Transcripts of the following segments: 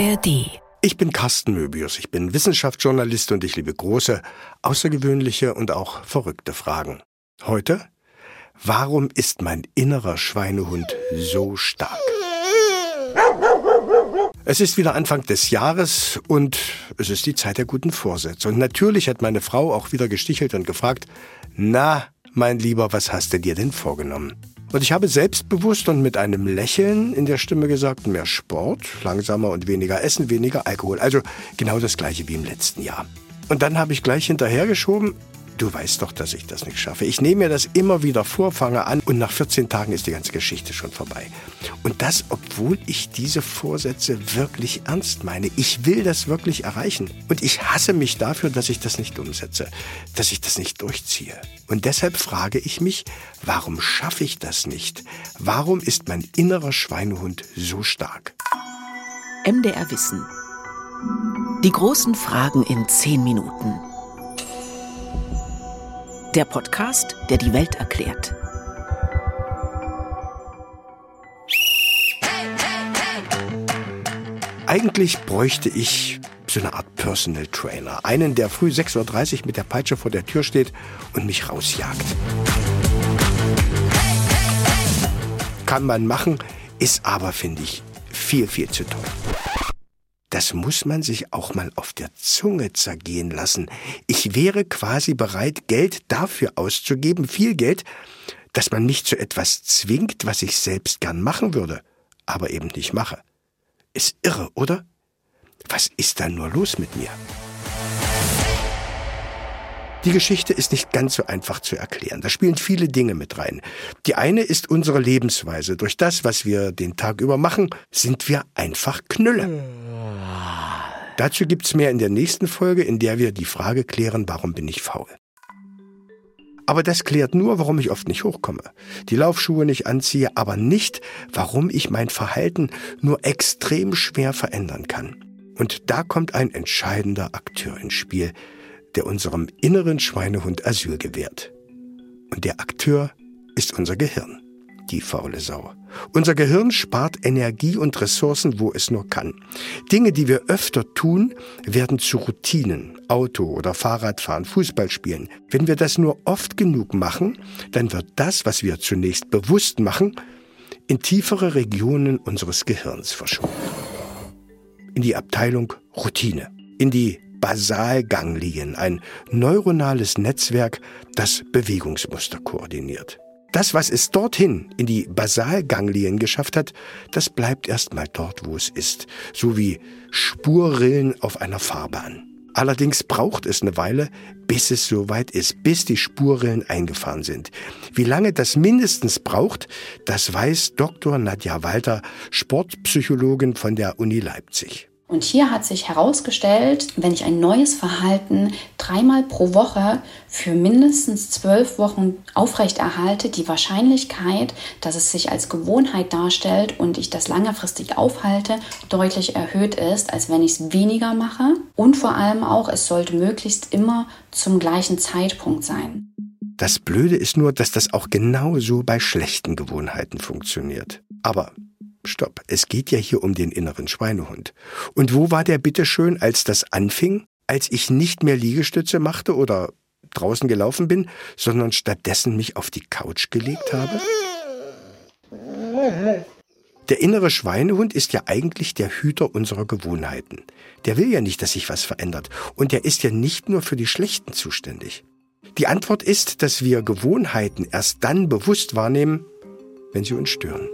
ARD. Ich bin Carsten Möbius, ich bin Wissenschaftsjournalist und ich liebe große, außergewöhnliche und auch verrückte Fragen. Heute, warum ist mein innerer Schweinehund so stark? Es ist wieder Anfang des Jahres und es ist die Zeit der guten Vorsätze. Und natürlich hat meine Frau auch wieder gestichelt und gefragt, na, mein Lieber, was hast du dir denn vorgenommen? Und ich habe selbstbewusst und mit einem Lächeln in der Stimme gesagt, mehr Sport, langsamer und weniger Essen, weniger Alkohol. Also genau das gleiche wie im letzten Jahr. Und dann habe ich gleich hinterhergeschoben, Du weißt doch, dass ich das nicht schaffe. Ich nehme mir das immer wieder vor, fange an und nach 14 Tagen ist die ganze Geschichte schon vorbei. Und das, obwohl ich diese Vorsätze wirklich ernst meine. Ich will das wirklich erreichen. Und ich hasse mich dafür, dass ich das nicht umsetze, dass ich das nicht durchziehe. Und deshalb frage ich mich, warum schaffe ich das nicht? Warum ist mein innerer Schweinehund so stark? MDR Wissen. Die großen Fragen in 10 Minuten. Der Podcast, der die Welt erklärt. Eigentlich bräuchte ich so eine Art Personal Trainer. Einen, der früh 6.30 Uhr mit der Peitsche vor der Tür steht und mich rausjagt. Kann man machen, ist aber, finde ich, viel, viel zu teuer das muss man sich auch mal auf der Zunge zergehen lassen. Ich wäre quasi bereit, Geld dafür auszugeben, viel Geld, dass man mich zu etwas zwingt, was ich selbst gern machen würde, aber eben nicht mache. Ist irre, oder? Was ist da nur los mit mir? Die Geschichte ist nicht ganz so einfach zu erklären. Da spielen viele Dinge mit rein. Die eine ist unsere Lebensweise. Durch das, was wir den Tag über machen, sind wir einfach Knülle. Dazu gibt's mehr in der nächsten Folge, in der wir die Frage klären, warum bin ich faul? Aber das klärt nur, warum ich oft nicht hochkomme, die Laufschuhe nicht anziehe, aber nicht, warum ich mein Verhalten nur extrem schwer verändern kann. Und da kommt ein entscheidender Akteur ins Spiel, der unserem inneren Schweinehund Asyl gewährt. Und der Akteur ist unser Gehirn, die faule Sau. Unser Gehirn spart Energie und Ressourcen, wo es nur kann. Dinge, die wir öfter tun, werden zu Routinen. Auto oder Fahrradfahren, Fußball spielen. Wenn wir das nur oft genug machen, dann wird das, was wir zunächst bewusst machen, in tiefere Regionen unseres Gehirns verschoben. In die Abteilung Routine. In die Basalganglien, ein neuronales Netzwerk, das Bewegungsmuster koordiniert. Das, was es dorthin in die Basalganglien geschafft hat, das bleibt erstmal dort, wo es ist, so wie Spurrillen auf einer Fahrbahn. Allerdings braucht es eine Weile, bis es soweit ist, bis die Spurrillen eingefahren sind. Wie lange das mindestens braucht, das weiß Dr. Nadja Walter, Sportpsychologin von der Uni Leipzig. Und hier hat sich herausgestellt, wenn ich ein neues Verhalten dreimal pro Woche für mindestens zwölf Wochen aufrechterhalte, die Wahrscheinlichkeit, dass es sich als Gewohnheit darstellt und ich das langfristig aufhalte, deutlich erhöht ist, als wenn ich es weniger mache. Und vor allem auch, es sollte möglichst immer zum gleichen Zeitpunkt sein. Das Blöde ist nur, dass das auch genauso bei schlechten Gewohnheiten funktioniert. Aber Stopp, es geht ja hier um den inneren Schweinehund. Und wo war der bitteschön, als das anfing? Als ich nicht mehr Liegestütze machte oder draußen gelaufen bin, sondern stattdessen mich auf die Couch gelegt habe? Der innere Schweinehund ist ja eigentlich der Hüter unserer Gewohnheiten. Der will ja nicht, dass sich was verändert. Und der ist ja nicht nur für die Schlechten zuständig. Die Antwort ist, dass wir Gewohnheiten erst dann bewusst wahrnehmen, wenn sie uns stören.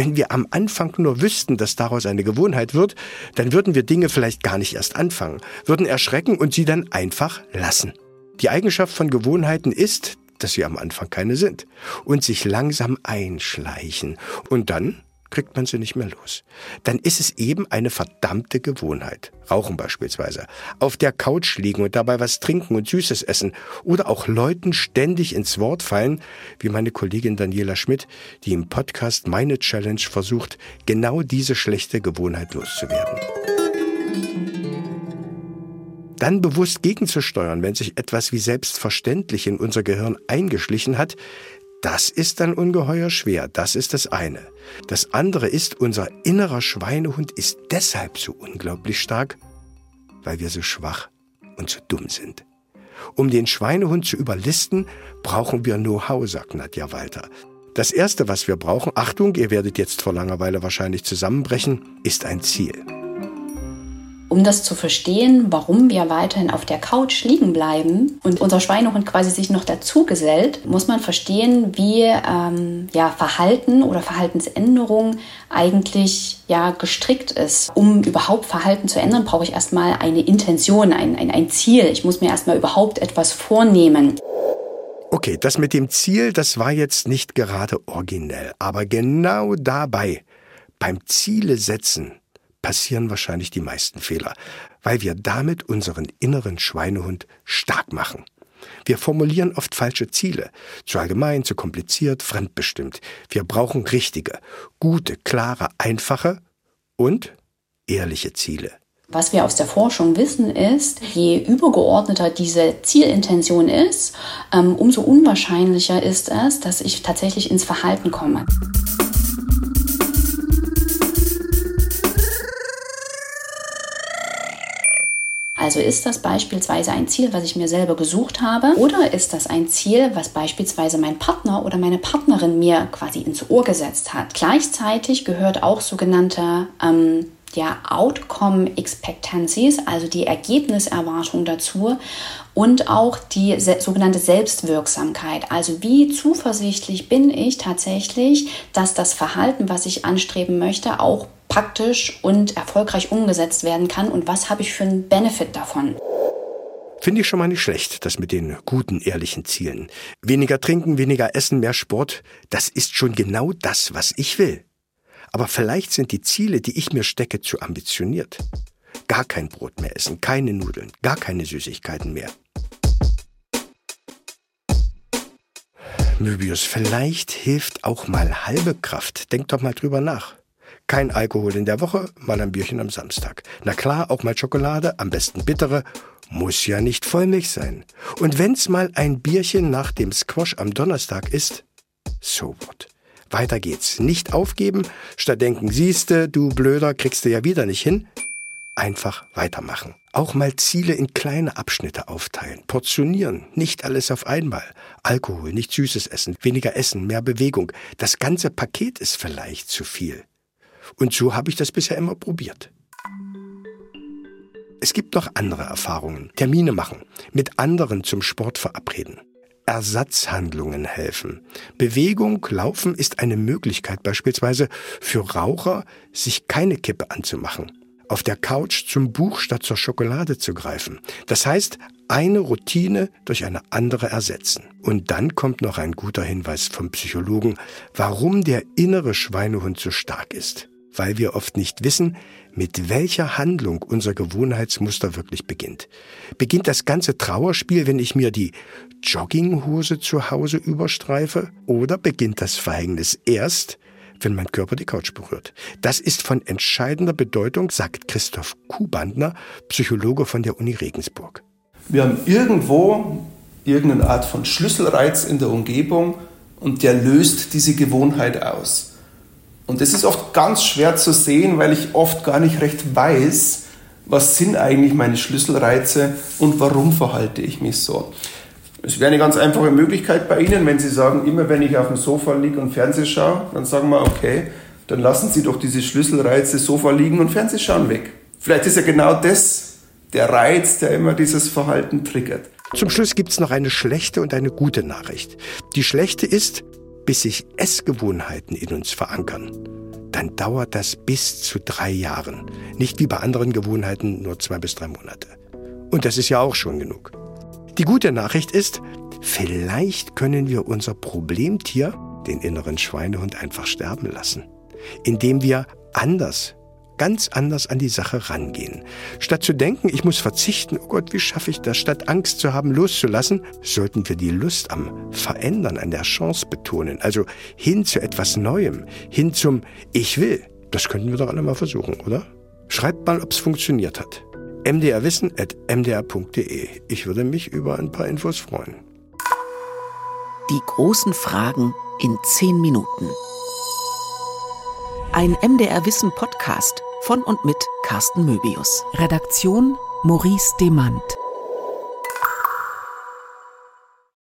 Wenn wir am Anfang nur wüssten, dass daraus eine Gewohnheit wird, dann würden wir Dinge vielleicht gar nicht erst anfangen, würden erschrecken und sie dann einfach lassen. Die Eigenschaft von Gewohnheiten ist, dass sie am Anfang keine sind und sich langsam einschleichen. Und dann kriegt man sie nicht mehr los. Dann ist es eben eine verdammte Gewohnheit. Rauchen beispielsweise. Auf der Couch liegen und dabei was trinken und Süßes essen. Oder auch Leuten ständig ins Wort fallen, wie meine Kollegin Daniela Schmidt, die im Podcast Meine Challenge versucht, genau diese schlechte Gewohnheit loszuwerden. Dann bewusst gegenzusteuern, wenn sich etwas wie selbstverständlich in unser Gehirn eingeschlichen hat, Das ist dann ungeheuer schwer, das ist das eine. Das andere ist, unser innerer Schweinehund ist deshalb so unglaublich stark, weil wir so schwach und so dumm sind. Um den Schweinehund zu überlisten, brauchen wir Know-how, sagt Nadja Walter. Das Erste, was wir brauchen, Achtung, ihr werdet jetzt vor Langeweile wahrscheinlich zusammenbrechen, ist ein Ziel. Um das zu verstehen, warum wir weiterhin auf der Couch liegen bleiben und unser Schweinehund quasi sich noch dazu gesellt, muss man verstehen, wie ähm, ja, Verhalten oder Verhaltensänderung eigentlich ja, gestrickt ist. Um überhaupt Verhalten zu ändern, brauche ich erstmal eine Intention, ein, ein, ein Ziel. Ich muss mir erstmal überhaupt etwas vornehmen. Okay, das mit dem Ziel, das war jetzt nicht gerade originell, aber genau dabei, beim Ziele setzen, passieren wahrscheinlich die meisten Fehler, weil wir damit unseren inneren Schweinehund stark machen. Wir formulieren oft falsche Ziele, zu allgemein, zu kompliziert, fremdbestimmt. Wir brauchen richtige, gute, klare, einfache und ehrliche Ziele. Was wir aus der Forschung wissen ist, je übergeordneter diese Zielintention ist, ähm, umso unwahrscheinlicher ist es, dass ich tatsächlich ins Verhalten komme. Also ist das beispielsweise ein Ziel, was ich mir selber gesucht habe, oder ist das ein Ziel, was beispielsweise mein Partner oder meine Partnerin mir quasi ins Ohr gesetzt hat? Gleichzeitig gehört auch sogenannte ähm, ja, Outcome Expectancies, also die Ergebniserwartung dazu und auch die sogenannte Selbstwirksamkeit. Also wie zuversichtlich bin ich tatsächlich, dass das Verhalten, was ich anstreben möchte, auch praktisch und erfolgreich umgesetzt werden kann und was habe ich für einen Benefit davon. Finde ich schon mal nicht schlecht, das mit den guten, ehrlichen Zielen. Weniger trinken, weniger essen, mehr Sport, das ist schon genau das, was ich will. Aber vielleicht sind die Ziele, die ich mir stecke, zu ambitioniert. Gar kein Brot mehr essen, keine Nudeln, gar keine Süßigkeiten mehr. Möbius, vielleicht hilft auch mal halbe Kraft. Denk doch mal drüber nach. Kein Alkohol in der Woche, mal ein Bierchen am Samstag. Na klar, auch mal Schokolade, am besten bittere. Muss ja nicht Vollmilch sein. Und wenn's mal ein Bierchen nach dem Squash am Donnerstag ist, so what. Weiter geht's. Nicht aufgeben, statt denken, siehste, du Blöder, kriegst du ja wieder nicht hin. Einfach weitermachen. Auch mal Ziele in kleine Abschnitte aufteilen. Portionieren. Nicht alles auf einmal. Alkohol, nicht süßes Essen, weniger Essen, mehr Bewegung. Das ganze Paket ist vielleicht zu viel. Und so habe ich das bisher immer probiert. Es gibt noch andere Erfahrungen. Termine machen, mit anderen zum Sport verabreden. Ersatzhandlungen helfen. Bewegung, Laufen ist eine Möglichkeit beispielsweise für Raucher, sich keine Kippe anzumachen. Auf der Couch zum Buch statt zur Schokolade zu greifen. Das heißt, eine Routine durch eine andere ersetzen. Und dann kommt noch ein guter Hinweis vom Psychologen, warum der innere Schweinehund so stark ist. Weil wir oft nicht wissen, mit welcher Handlung unser Gewohnheitsmuster wirklich beginnt. Beginnt das ganze Trauerspiel, wenn ich mir die Jogginghose zu Hause überstreife? Oder beginnt das Verhängnis erst, wenn mein Körper die Couch berührt? Das ist von entscheidender Bedeutung, sagt Christoph Kuhbandner, Psychologe von der Uni Regensburg. Wir haben irgendwo irgendeine Art von Schlüsselreiz in der Umgebung und der löst diese Gewohnheit aus. Und das ist oft ganz schwer zu sehen, weil ich oft gar nicht recht weiß, was sind eigentlich meine Schlüsselreize und warum verhalte ich mich so. Es wäre eine ganz einfache Möglichkeit bei Ihnen, wenn Sie sagen, immer wenn ich auf dem Sofa liege und Fernseh schaue, dann sagen wir, okay, dann lassen Sie doch diese Schlüsselreize Sofa liegen und Fernsehschauen weg. Vielleicht ist ja genau das der Reiz, der immer dieses Verhalten triggert. Zum Schluss gibt es noch eine schlechte und eine gute Nachricht. Die schlechte ist, bis sich Essgewohnheiten in uns verankern, dann dauert das bis zu drei Jahren. Nicht wie bei anderen Gewohnheiten nur zwei bis drei Monate. Und das ist ja auch schon genug. Die gute Nachricht ist, vielleicht können wir unser Problemtier, den inneren Schweinehund, einfach sterben lassen, indem wir anders ganz anders an die Sache rangehen. Statt zu denken, ich muss verzichten, oh Gott, wie schaffe ich das? Statt Angst zu haben, loszulassen, sollten wir die Lust am Verändern, an der Chance betonen. Also hin zu etwas Neuem, hin zum Ich will. Das könnten wir doch alle mal versuchen, oder? Schreibt mal, ob es funktioniert hat. mdrwissen.mdr.de. Ich würde mich über ein paar Infos freuen. Die großen Fragen in zehn Minuten. Ein MDR Wissen Podcast von und mit Carsten Möbius. Redaktion Maurice Demand.